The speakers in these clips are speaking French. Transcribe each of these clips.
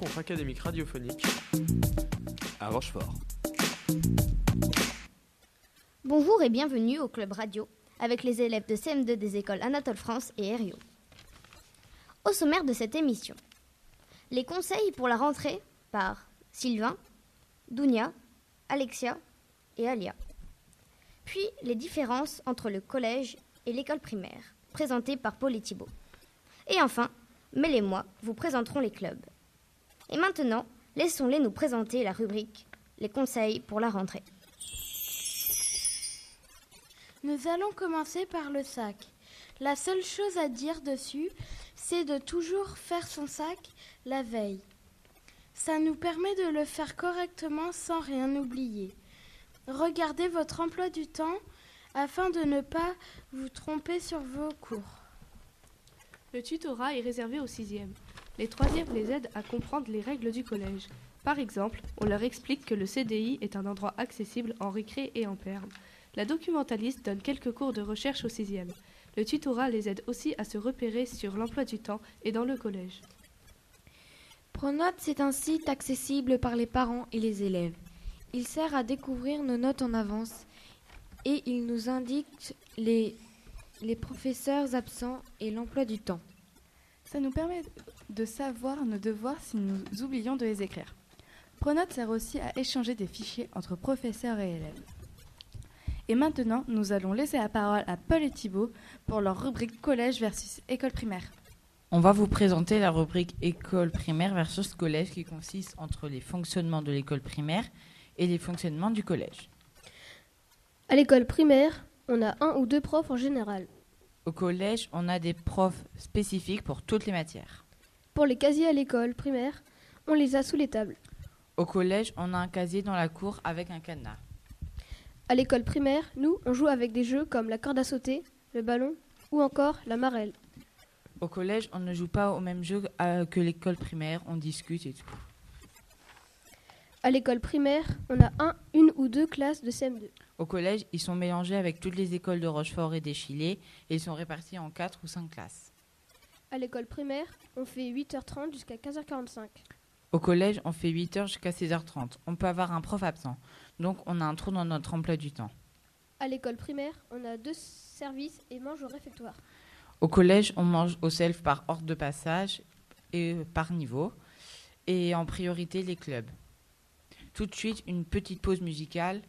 les rencontres académiques radiophoniques à Rochefort. Bonjour et bienvenue au Club Radio avec les élèves de CM2 des écoles Anatole France et Herriot. Au sommaire de cette émission, les conseils pour la rentrée par Sylvain, Dounia, Alexia et Alia. Puis les différences entre le collège et l'école primaire, présentées par Paul et Thibault. Et enfin, Mel et moi vous présenterons les clubs. Et maintenant, laissons-les nous présenter la rubrique Les conseils pour la rentrée. Nous allons commencer par le sac. La seule chose à dire dessus, c'est de toujours faire son sac la veille. Ça nous permet de le faire correctement sans rien oublier. Regardez votre emploi du temps afin de ne pas vous tromper sur vos cours. Le tutorat est réservé aux sixièmes. Les troisièmes les aident à comprendre les règles du collège. Par exemple, on leur explique que le CDI est un endroit accessible en récré et en perme. La documentaliste donne quelques cours de recherche aux sixièmes. Le tutorat les aide aussi à se repérer sur l'emploi du temps et dans le collège. Pronote, c'est un site accessible par les parents et les élèves. Il sert à découvrir nos notes en avance et il nous indique les, les professeurs absents et l'emploi du temps. Ça nous permet de savoir nos devoirs si nous oublions de les écrire. Pronote sert aussi à échanger des fichiers entre professeurs et élèves. Et maintenant, nous allons laisser la parole à Paul et Thibault pour leur rubrique collège versus école primaire. On va vous présenter la rubrique école primaire versus collège qui consiste entre les fonctionnements de l'école primaire et les fonctionnements du collège. À l'école primaire, on a un ou deux profs en général. Au collège, on a des profs spécifiques pour toutes les matières. Pour les casiers à l'école primaire, on les a sous les tables. Au collège, on a un casier dans la cour avec un cadenas. À l'école primaire, nous, on joue avec des jeux comme la corde à sauter, le ballon ou encore la marelle. Au collège, on ne joue pas au même jeu euh, que l'école primaire, on discute et tout. À l'école primaire, on a un, une ou deux classes de CM2. Au collège, ils sont mélangés avec toutes les écoles de Rochefort et d'Échillé et ils sont répartis en 4 ou 5 classes. À l'école primaire, on fait 8h30 jusqu'à 15h45. Au collège, on fait 8h jusqu'à 16h30. On peut avoir un prof absent. Donc, on a un trou dans notre emploi du temps. À l'école primaire, on a deux services et mange au réfectoire. Au collège, on mange au self par ordre de passage et par niveau. Et en priorité, les clubs. Tout de suite, une petite pause musicale.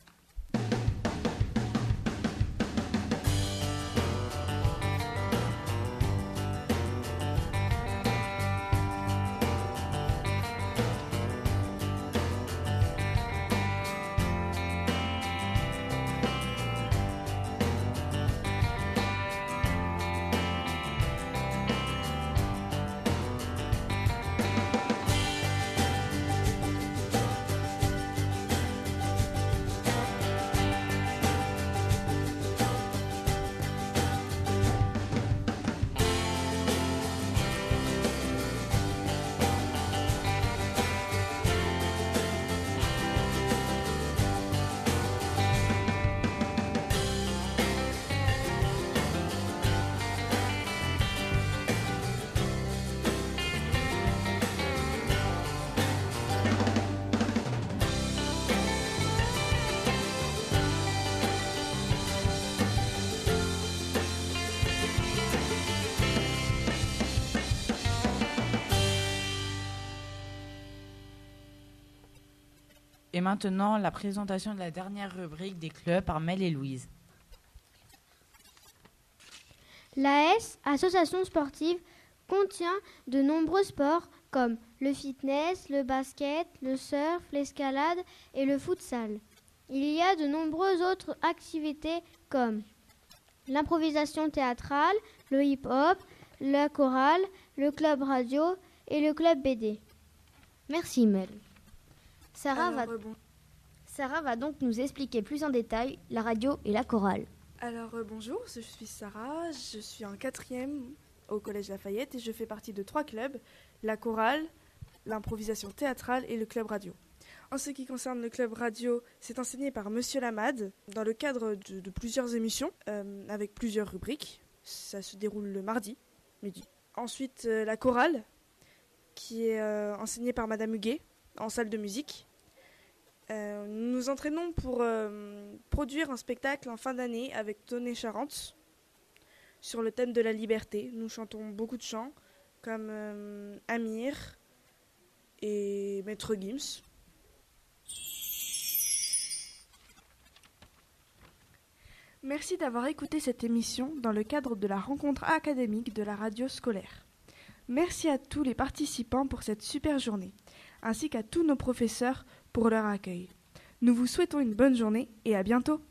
Et maintenant, la présentation de la dernière rubrique des clubs par Mel et Louise. L'AS, Association sportive, contient de nombreux sports comme le fitness, le basket, le surf, l'escalade et le futsal. Il y a de nombreuses autres activités comme l'improvisation théâtrale, le hip-hop, la chorale, le club radio et le club BD. Merci Mel. Sarah, Alors, va... bon- Sarah va donc nous expliquer plus en détail la radio et la chorale. Alors euh, bonjour, je suis Sarah, je suis en quatrième au Collège Lafayette et je fais partie de trois clubs, la chorale, l'improvisation théâtrale et le club radio. En ce qui concerne le club radio, c'est enseigné par Monsieur Lamade dans le cadre de, de plusieurs émissions euh, avec plusieurs rubriques. Ça se déroule le mardi, midi. Ensuite, euh, la chorale, qui est euh, enseigné par Madame Huguet en salle de musique. Euh, nous nous entraînons pour euh, produire un spectacle en fin d'année avec Tonné Charente sur le thème de la liberté. Nous chantons beaucoup de chants comme euh, Amir et Maître Gims. Merci d'avoir écouté cette émission dans le cadre de la rencontre académique de la radio scolaire. Merci à tous les participants pour cette super journée, ainsi qu'à tous nos professeurs pour leur accueil. Nous vous souhaitons une bonne journée et à bientôt